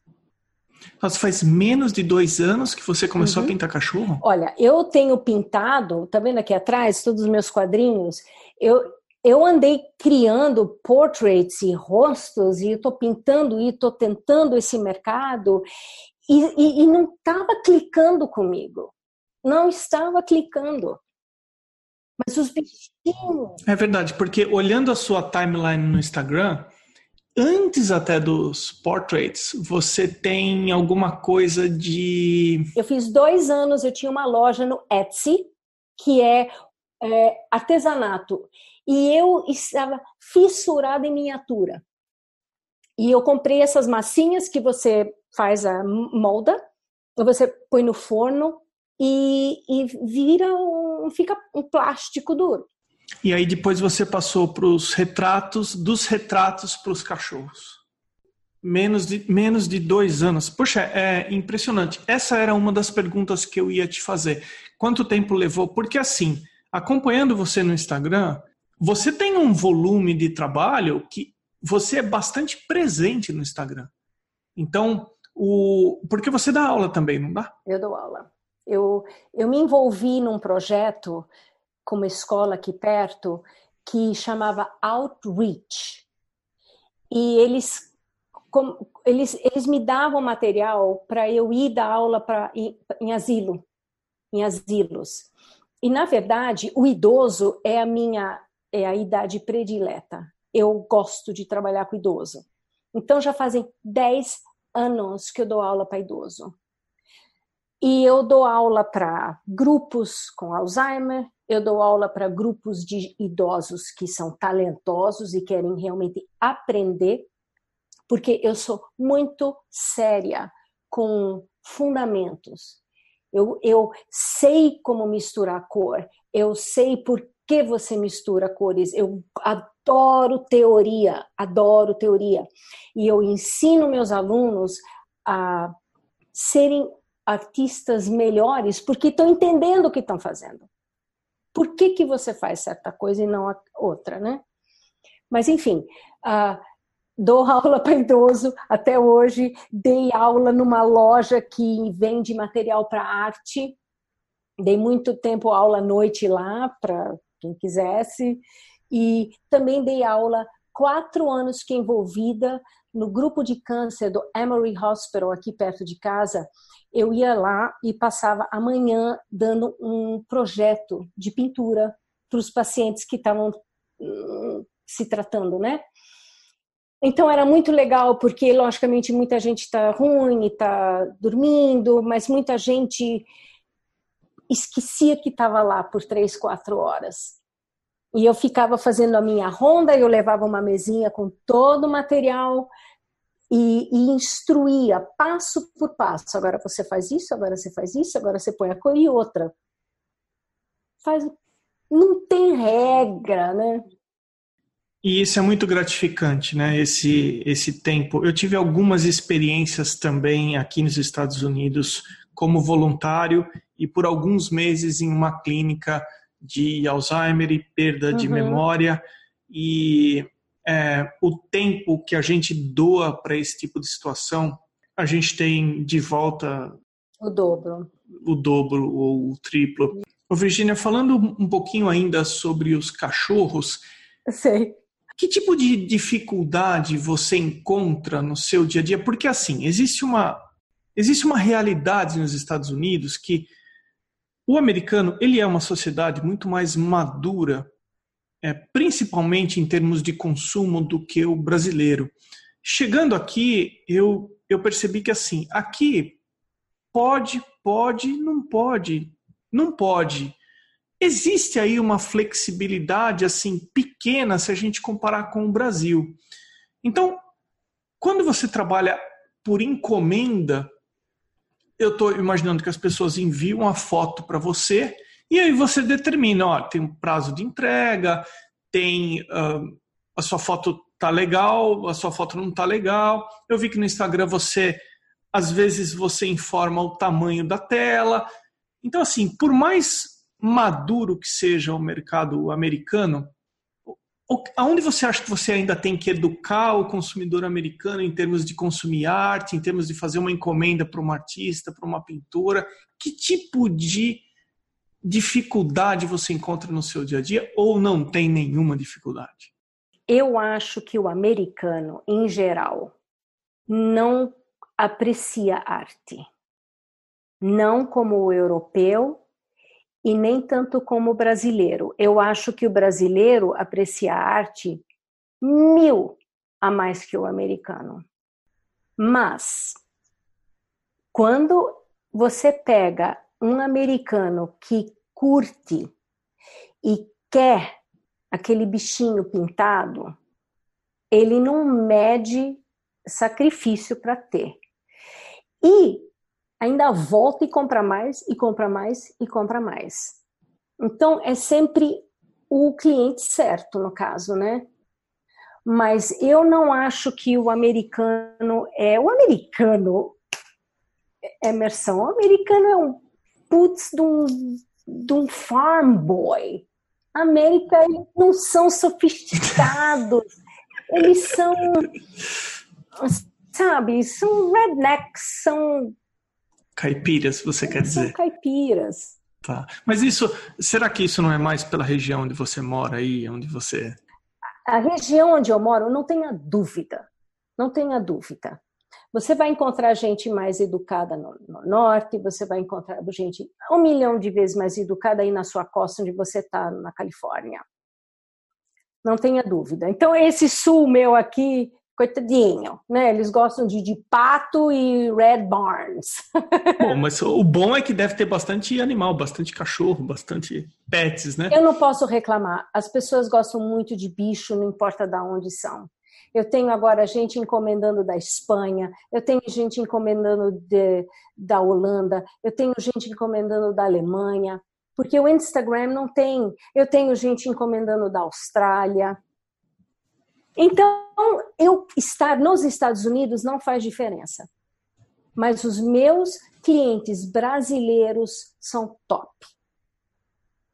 Mas faz menos de dois anos que você começou uhum. a pintar cachorro? Olha, eu tenho pintado, tá vendo aqui atrás, todos os meus quadrinhos, eu, eu andei criando portraits e rostos, e estou pintando e estou tentando esse mercado, e, e, e não estava clicando comigo. Não estava clicando. Mas os bichinhos. É verdade, porque olhando a sua timeline no Instagram, antes até dos portraits, você tem alguma coisa de. Eu fiz dois anos, eu tinha uma loja no Etsy, que é, é artesanato. E eu estava fissurada em miniatura. E eu comprei essas massinhas que você faz a molda, você põe no forno e, e vira um, fica um plástico duro. E aí depois você passou para os retratos, dos retratos para os cachorros. Menos de, menos de dois anos. Poxa, é impressionante. Essa era uma das perguntas que eu ia te fazer. Quanto tempo levou? Porque assim, acompanhando você no Instagram, você tem um volume de trabalho que você é bastante presente no Instagram. Então, o porque você dá aula também, não dá? Eu dou aula. Eu, eu me envolvi num projeto com uma escola aqui perto que chamava Outreach. E eles, com, eles, eles me davam material para eu ir dar aula pra, em, em asilo, em asilos. E, na verdade, o idoso é a minha é a idade predileta. Eu gosto de trabalhar com idoso. Então, já fazem 10 anos que eu dou aula para idoso. E eu dou aula para grupos com Alzheimer, eu dou aula para grupos de idosos que são talentosos e querem realmente aprender, porque eu sou muito séria com fundamentos. Eu, eu sei como misturar cor, eu sei por que você mistura cores, eu adoro teoria, adoro teoria. E eu ensino meus alunos a serem artistas melhores porque estão entendendo o que estão fazendo. Por que, que você faz certa coisa e não outra, né? Mas, enfim, uh, dou aula para idoso até hoje, dei aula numa loja que vende material para arte, dei muito tempo aula à noite lá para quem quisesse, e também dei aula quatro anos que envolvida no grupo de câncer do Emory Hospital aqui perto de casa. Eu ia lá e passava a manhã dando um projeto de pintura para os pacientes que estavam hum, se tratando, né? Então era muito legal porque logicamente muita gente está ruim está dormindo, mas muita gente esquecia que estava lá por três, quatro horas. E eu ficava fazendo a minha ronda, eu levava uma mesinha com todo o material e, e, instruía passo por passo. Agora você faz isso, agora você faz isso, agora você põe a cor e outra. Faz, não tem regra, né? E isso é muito gratificante, né? Esse, esse tempo. Eu tive algumas experiências também aqui nos Estados Unidos como voluntário e por alguns meses em uma clínica de Alzheimer e perda uhum. de memória. E é, o tempo que a gente doa para esse tipo de situação, a gente tem de volta o dobro. O dobro ou o triplo. Ô, Virginia, falando um pouquinho ainda sobre os cachorros. Sei. Que tipo de dificuldade você encontra no seu dia a dia? Porque assim, existe uma existe uma realidade nos Estados Unidos que o americano ele é uma sociedade muito mais madura, é, principalmente em termos de consumo, do que o brasileiro. Chegando aqui, eu, eu percebi que assim, aqui pode, pode, não pode, não pode existe aí uma flexibilidade assim pequena se a gente comparar com o Brasil. Então, quando você trabalha por encomenda, eu estou imaginando que as pessoas enviam a foto para você e aí você determina, ó, tem um prazo de entrega, tem uh, a sua foto tá legal, a sua foto não tá legal. Eu vi que no Instagram você às vezes você informa o tamanho da tela. Então assim, por mais maduro que seja o mercado americano, aonde você acha que você ainda tem que educar o consumidor americano em termos de consumir arte, em termos de fazer uma encomenda para um artista, para uma pintura? Que tipo de dificuldade você encontra no seu dia a dia ou não tem nenhuma dificuldade? Eu acho que o americano, em geral, não aprecia arte. Não como o europeu e nem tanto como o brasileiro. Eu acho que o brasileiro aprecia a arte mil a mais que o americano. Mas, quando você pega um americano que curte e quer aquele bichinho pintado, ele não mede sacrifício para ter. E ainda volta e compra mais, e compra mais, e compra mais. Então, é sempre o cliente certo, no caso, né? Mas eu não acho que o americano é. O americano, Emerson, o americano é um putz de um, de um farm boy. América, eles não são sofisticados, eles são. Sabe, são rednecks, são Caipiras, você quer dizer? São caipiras. Tá. Mas isso, será que isso não é mais pela região onde você mora aí, onde você... A região onde eu moro, não tenha dúvida, não tenha dúvida. Você vai encontrar gente mais educada no, no, norte, você vai encontrar gente um milhão de vezes mais educada aí na sua costa, onde você está, na Califórnia. Não tenha dúvida. Então, esse sul meu aqui, coitadinho, né? Eles gostam de, de pato e Red Barns. Bom, mas o bom é que deve ter bastante animal, bastante cachorro, bastante pets, né? Eu não posso reclamar. As pessoas gostam muito de bicho, não importa de onde são. Eu tenho agora gente encomendando da Espanha, eu tenho gente encomendando de, da Holanda, eu tenho gente encomendando da Alemanha, porque o Instagram não tem. Eu tenho gente encomendando da Austrália. Então, eu estar nos Estados Unidos não faz diferença. Mas os meus clientes brasileiros são top.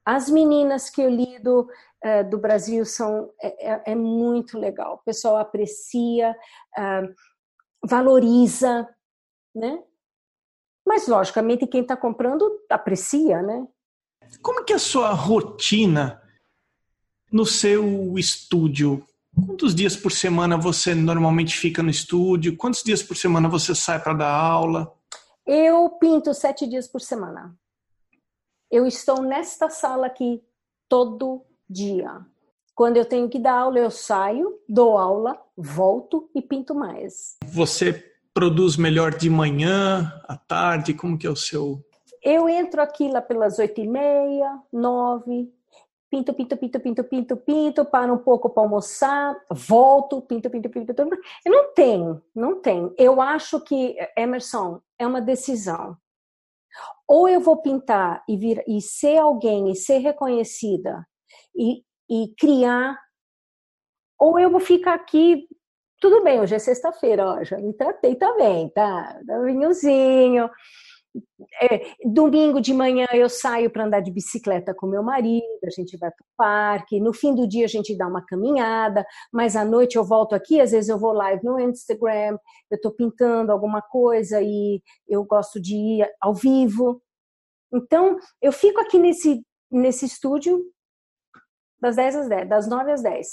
As meninas que eu lido uh, do Brasil são é, é, é, muito legal. O pessoal aprecia, uh, valoriza, né? Mas logicamente quem está comprando aprecia, né? Como que é a sua rotina no seu estúdio? Quantos dias por semana você normalmente fica no estúdio? Quantos dias por semana você sai para dar aula? Eu pinto sete dias por semana. Eu estou nesta sala aqui todo dia. Quando eu tenho que dar aula, eu saio, dou aula, volto e pinto mais. Você produz melhor de manhã, à tarde? Como que é o seu? Eu entro aqui lá pelas oito e meia, nove, pinto, pinto, pinto, pinto, pinto, pinto, paro um pouco para almoçar, volto, pinto, pinto, pinto, pinto. Eu não tenho, não tenho. Eu acho que, Emerson, é uma decisão ou eu vou pintar e, vir, e ser alguém e ser reconhecida e, e criar, ou eu vou ficar aqui. Tudo bem, hoje é sexta-feira, ó, já me tratei também, tá? Um vinhozinho, é, domingo de manhã eu saio para andar de bicicleta com meu marido, a gente vai para o parque. No fim do dia a gente dá uma caminhada, mas à noite eu volto aqui. Às vezes eu vou live no Instagram, eu estou pintando alguma coisa e eu gosto de ir ao vivo. Então eu fico aqui nesse, nesse estúdio das 10 às 10, das 9 às 10.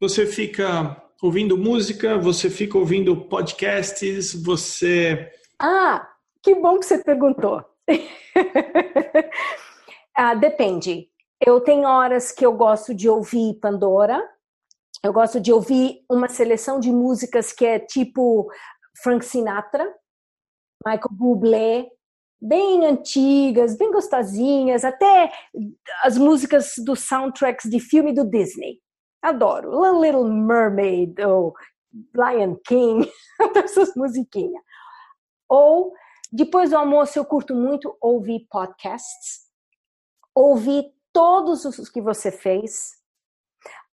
Você fica ouvindo música, você fica ouvindo podcasts, você. Ah, que bom que você perguntou. ah, depende. Eu tenho horas que eu gosto de ouvir Pandora. Eu gosto de ouvir uma seleção de músicas que é tipo Frank Sinatra, Michael Bublé, bem antigas, bem gostosinhas, até as músicas dos soundtracks de filme do Disney. Adoro. Little Mermaid ou Lion King, essas musiquinhas. Ou depois do almoço, eu curto muito ouvir podcasts, ouvir todos os que você fez.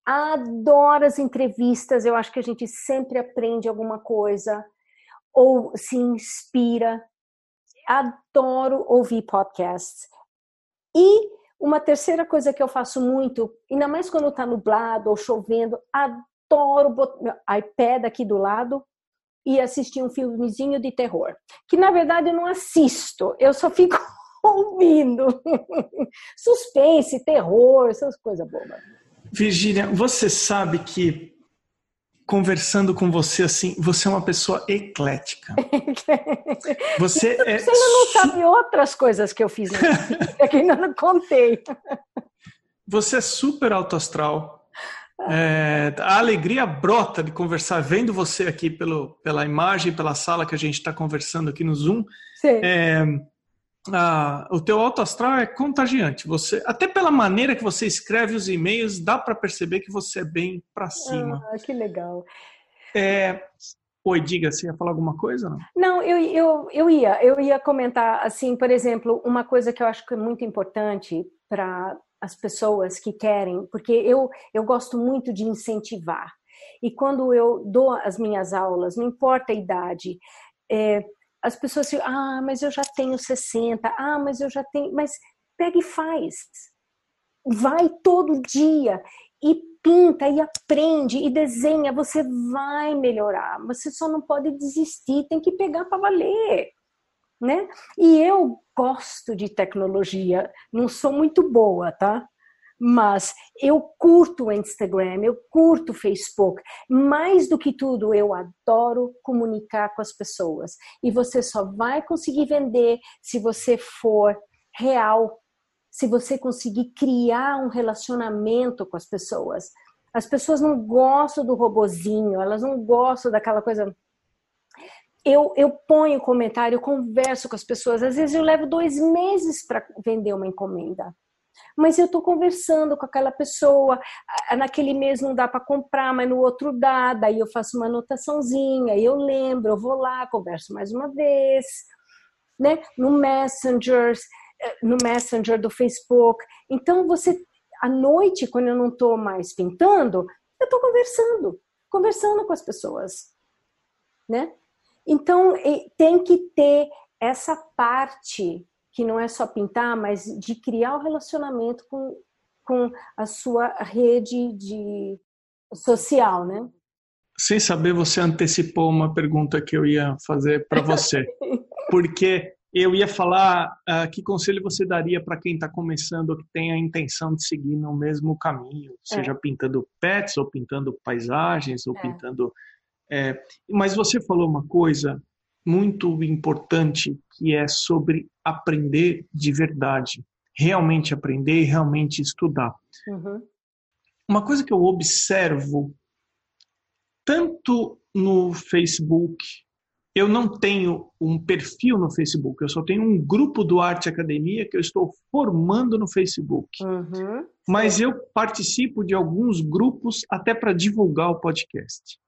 Adoro as entrevistas, eu acho que a gente sempre aprende alguma coisa ou se inspira. Adoro ouvir podcasts. E uma terceira coisa que eu faço muito, ainda mais quando está nublado ou chovendo, adoro botar meu iPad aqui do lado e assistir um filmezinho de terror. Que na verdade eu não assisto, eu só fico ouvindo. Suspense, terror, essas coisas bobas. Virgínia, você sabe que conversando com você assim, você é uma pessoa eclética. Você, você é... não sabe outras coisas que eu fiz na vida que ainda não contei. Você é super alto astral. É, a alegria brota de conversar, vendo você aqui pelo, pela imagem, pela sala que a gente está conversando aqui no Zoom. É, a, o teu alto astral é contagiante. Você, até pela maneira que você escreve os e-mails, dá para perceber que você é bem para cima. Ah, que legal. É, Oi, diga, você ia falar alguma coisa? Não, não eu, eu, eu ia. Eu ia comentar, assim, por exemplo, uma coisa que eu acho que é muito importante para as pessoas que querem, porque eu, eu gosto muito de incentivar. E quando eu dou as minhas aulas, não importa a idade, é, as pessoas dizem, ah, mas eu já tenho 60, ah, mas eu já tenho. Mas pega e faz. Vai todo dia e pinta e aprende e desenha, você vai melhorar. Você só não pode desistir, tem que pegar para valer né? E eu gosto de tecnologia, não sou muito boa, tá? Mas eu curto o Instagram, eu curto o Facebook. Mais do que tudo, eu adoro comunicar com as pessoas. E você só vai conseguir vender se você for real, se você conseguir criar um relacionamento com as pessoas. As pessoas não gostam do robozinho, elas não gostam daquela coisa eu, eu ponho comentário, eu converso com as pessoas. Às vezes eu levo dois meses para vender uma encomenda. Mas eu estou conversando com aquela pessoa. Naquele mês não dá para comprar, mas no outro dá. Daí eu faço uma anotaçãozinha, eu lembro, eu vou lá, converso mais uma vez. Né? No Messenger, eh, no Messenger do Facebook. Então você, à noite, quando eu não estou mais pintando, eu estou conversando, conversando com as pessoas, né? Então, tem que ter essa parte que não é só pintar, mas de criar o um relacionamento com, com a sua rede de social, né? Sem saber, você antecipou uma pergunta que eu ia fazer para você. Porque eu ia falar uh, que conselho você daria para quem está começando ou que tem a intenção de seguir no mesmo caminho, seja é. pintando pets, ou pintando paisagens, ou é. pintando. É, mas você falou uma coisa muito importante que é sobre aprender de verdade, realmente aprender, realmente estudar. Uhum. Uma coisa que eu observo tanto no Facebook eu não tenho um perfil no Facebook, eu só tenho um grupo do Arte Academia que eu estou formando no Facebook. Uhum, Mas eu participo de alguns grupos até para divulgar o podcast.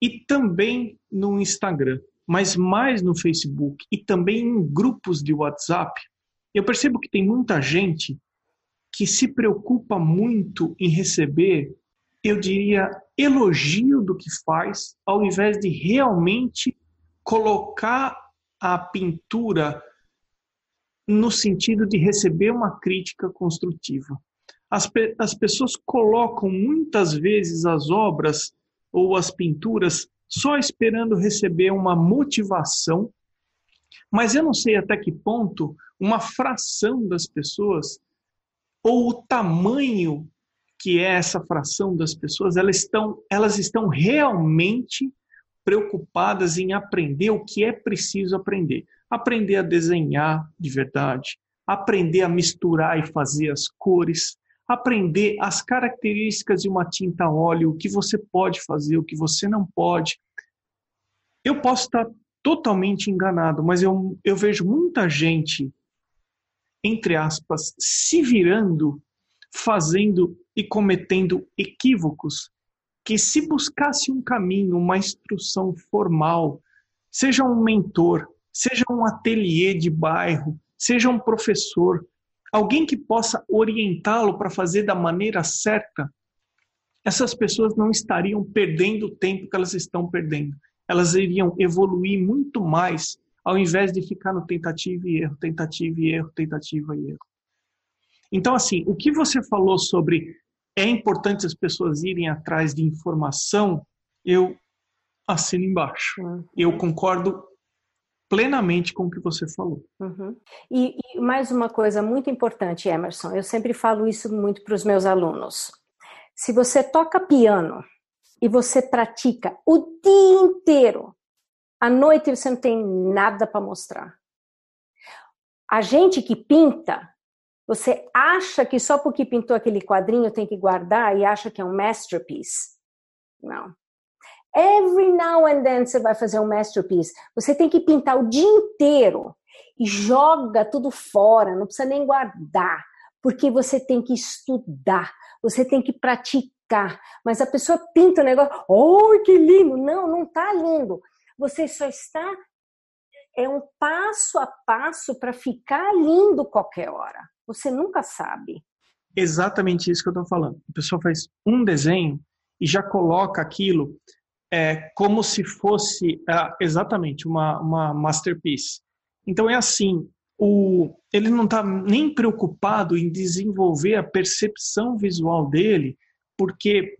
E também no Instagram, mas mais no Facebook e também em grupos de WhatsApp. Eu percebo que tem muita gente que se preocupa muito em receber, eu diria, elogio do que faz, ao invés de realmente colocar a pintura no sentido de receber uma crítica construtiva. As, as pessoas colocam muitas vezes as obras ou as pinturas só esperando receber uma motivação, mas eu não sei até que ponto uma fração das pessoas ou o tamanho que é essa fração das pessoas, elas estão, elas estão realmente preocupadas em aprender o que é preciso aprender. Aprender a desenhar de verdade, aprender a misturar e fazer as cores, aprender as características de uma tinta óleo, o que você pode fazer, o que você não pode. Eu posso estar totalmente enganado, mas eu, eu vejo muita gente, entre aspas, se virando, fazendo e cometendo equívocos que se buscasse um caminho, uma instrução formal, seja um mentor, seja um ateliê de bairro, seja um professor, alguém que possa orientá-lo para fazer da maneira certa, essas pessoas não estariam perdendo o tempo que elas estão perdendo. Elas iriam evoluir muito mais ao invés de ficar no tentativa e erro, tentativa e erro, tentativa e erro. Então, assim, o que você falou sobre é importante as pessoas irem atrás de informação, eu assino embaixo. Uhum. Eu concordo plenamente com o que você falou. Uhum. E, e, mais uma coisa muito importante, Emerson, eu sempre falo isso muito para os meus alunos. Se você toca piano e você pratica o dia inteiro, à noite você não tem nada para mostrar. A gente que pinta, você acha que só porque pintou aquele quadrinho tem que guardar e acha que é um masterpiece? Não. Every now and then você vai fazer um masterpiece. Você tem que pintar o dia inteiro e joga tudo fora, não precisa nem guardar, porque você tem que estudar, você tem que praticar. Mas a pessoa pinta o negócio, oh, que lindo! Não, não está lindo. Você só está é um passo a passo para ficar lindo qualquer hora. Você nunca sabe. Exatamente isso que eu estou falando. A pessoa faz um desenho e já coloca aquilo é, como se fosse é, exatamente uma, uma masterpiece. Então é assim, o, ele não está nem preocupado em desenvolver a percepção visual dele, porque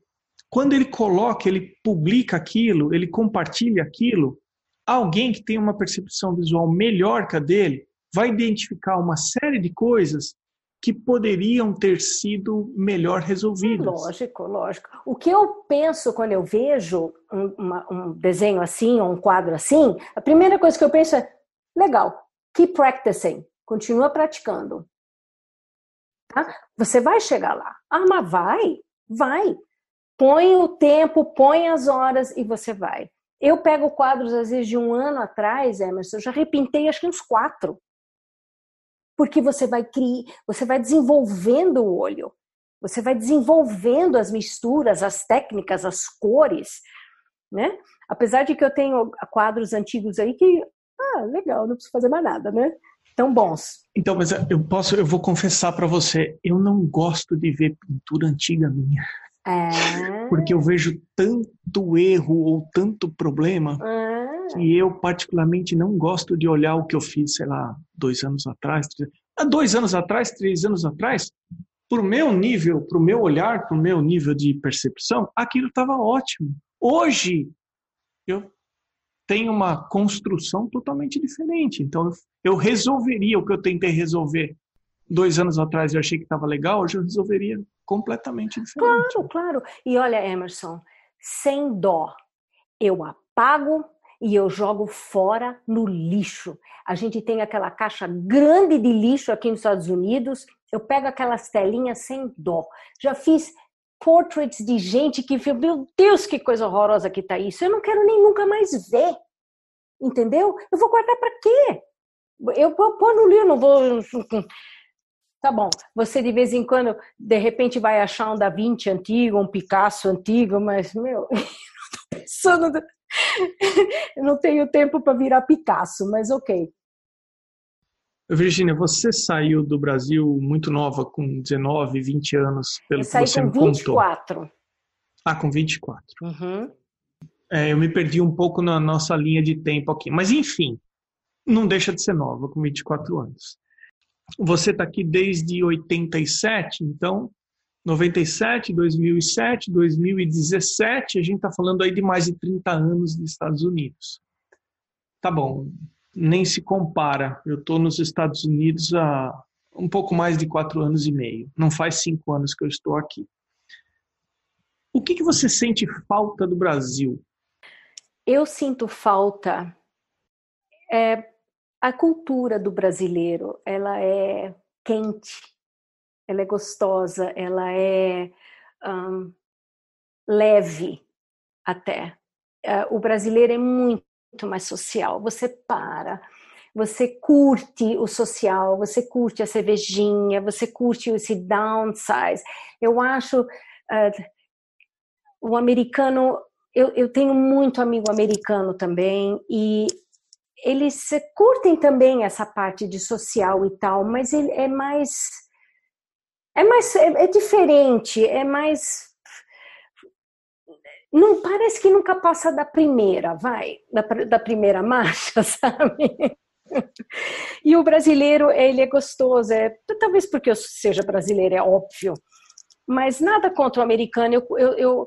quando ele coloca, ele publica aquilo, ele compartilha aquilo, alguém que tem uma percepção visual melhor que a dele vai identificar uma série de coisas que poderiam ter sido melhor resolvidas. Lógico, lógico. O que eu penso quando eu vejo um, uma, um desenho assim, ou um quadro assim, a primeira coisa que eu penso é: legal, keep practicing, continua praticando. Tá? Você vai chegar lá. Ah, mas vai, vai. Põe o tempo, põe as horas e você vai. Eu pego quadros, às vezes, de um ano atrás, Emerson, eu já repintei acho que uns quatro porque você vai criar, você vai desenvolvendo o olho, você vai desenvolvendo as misturas, as técnicas, as cores, né? Apesar de que eu tenho quadros antigos aí que, ah, legal, não preciso fazer mais nada, né? Tão bons. Então, mas eu posso, eu vou confessar para você, eu não gosto de ver pintura antiga minha. É. Porque eu vejo tanto erro ou tanto problema. É que eu particularmente não gosto de olhar o que eu fiz, sei lá, dois anos atrás, três, dois anos atrás, três anos atrás, para o meu nível, para o meu olhar, para o meu nível de percepção, aquilo estava ótimo. Hoje, eu tenho uma construção totalmente diferente. Então, eu resolveria o que eu tentei resolver dois anos atrás eu achei que estava legal, hoje eu resolveria completamente diferente. Claro, claro. E olha, Emerson, sem dó, eu apago e eu jogo fora no lixo. A gente tem aquela caixa grande de lixo aqui nos Estados Unidos, eu pego aquelas telinhas sem dó. Já fiz portraits de gente que viu, meu Deus, que coisa horrorosa que tá isso. Eu não quero nem nunca mais ver. Entendeu? Eu vou guardar para quê? Eu pôr no livro, não vou. Tá bom, você de vez em quando, de repente, vai achar um Da Vinci antigo, um Picasso antigo, mas, meu, pensando. Eu não tenho tempo para virar Picasso, mas ok. Virginia, você saiu do Brasil muito nova, com 19, 20 anos, pelo eu que você me contou. com 24. Ah, com 24. Uhum. É, eu me perdi um pouco na nossa linha de tempo aqui. Mas, enfim, não deixa de ser nova, com 24 anos. Você está aqui desde 87, então 97, 2007, 2017, a gente está falando aí de mais de 30 anos dos Estados Unidos. Tá bom, nem se compara. Eu estou nos Estados Unidos há um pouco mais de quatro anos e meio. Não faz cinco anos que eu estou aqui. O que, que você sente falta do Brasil? Eu sinto falta é, a cultura do brasileiro. Ela é quente, ela é gostosa, ela é um, leve até. É, o brasileiro é muito mais social. Você para, você curte o social, você curte a cervejinha, você curte esse downsize. Eu acho uh, o americano. Eu, eu tenho muito amigo americano também e eles curtem também essa parte de social e tal, mas ele é mais é mais é, é diferente, é mais não parece que nunca passa da primeira, vai, da, da primeira marcha, sabe? E o brasileiro, ele é gostoso, é, talvez porque eu seja brasileira, é óbvio, mas nada contra o americano, eu, eu, eu,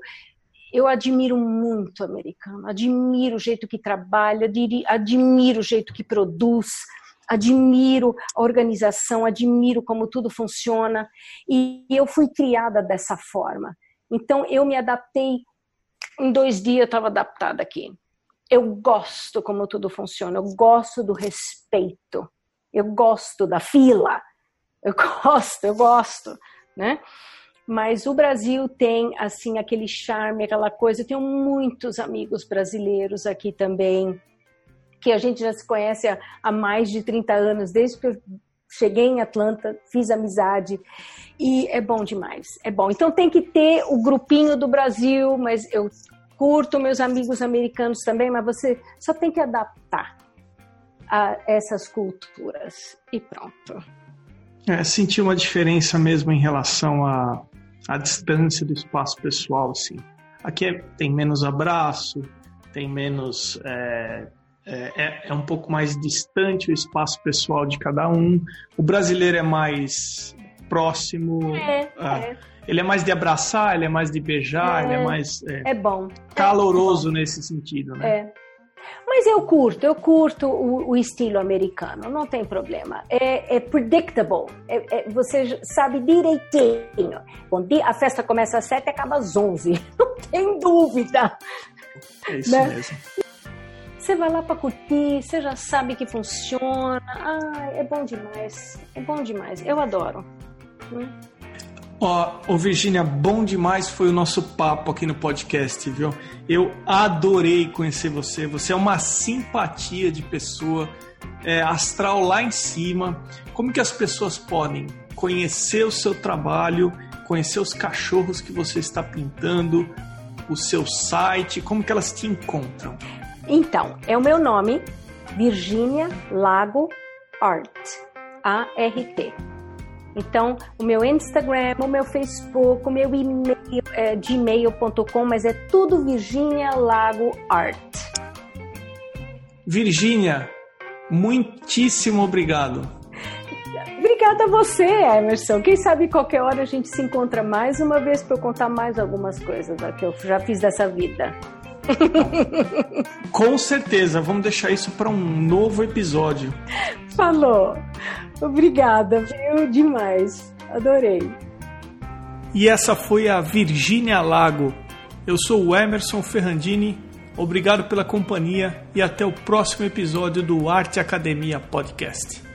eu admiro muito o americano, admiro o jeito que trabalha, admiro o jeito que produz, admiro a organização, admiro como tudo funciona, e eu fui criada dessa forma. Então, eu me adaptei em dois dias eu estava adaptada aqui. Eu gosto como tudo funciona, eu gosto do respeito, eu gosto da fila, eu gosto, eu gosto, né? Mas o Brasil tem assim aquele charme, aquela coisa. Eu tenho muitos amigos brasileiros aqui também, que a gente já se conhece há, mais de 30 anos, desde que eu cheguei em Atlanta, fiz amizade e é bom demais, é bom. Então tem que ter o grupinho do Brasil, mas eu curto meus amigos americanos também, mas você só tem que adaptar a essas culturas e pronto. É, senti uma diferença mesmo em relação à, à distância do espaço pessoal, assim. Aqui é, tem menos abraço, tem menos é, é, é, é, um pouco mais distante o espaço pessoal de cada um. O brasileiro é mais próximo. É, ah, é. Ele é mais de abraçar, ele é mais de beijar, ele é, é mais. É, bom. Caloroso nesse sentido, né? É. Mas eu curto, eu curto o, o, estilo americano, não tem problema. É, é predictable, é, é, você sabe direitinho. Bom, a festa começa às sete e acaba às onze, não tem dúvida. É isso né? mesmo. Você vai lá para curtir, você já sabe que funciona. Ah, é bom demais. É bom demais. Eu adoro. Hum. Ó, oh, Virgínia, bom demais foi o nosso papo aqui no podcast, viu? Eu adorei conhecer você. Você é uma simpatia de pessoa, é, astral lá em cima. Como que as pessoas podem conhecer o seu trabalho, conhecer os cachorros que você está pintando, o seu site, como que elas te encontram? Então, é o meu nome, Virginia Lago Art, A-R-T. Então, o meu Instagram, o meu Facebook, o meu e-mail é gmail.com, mas é tudo Virginia Lago Art. Virgínia, muitíssimo obrigado. Obrigada a você, Emerson. Quem sabe qualquer hora a gente se encontra mais uma vez para eu contar mais algumas coisas que eu já fiz dessa vida. Com certeza, vamos deixar isso para um novo episódio. Falou. Obrigada, viu? Demais. Adorei. E essa foi a Virgínia Lago. Eu sou o Emerson Ferrandini. Obrigado pela companhia e até o próximo episódio do Arte Academia Podcast.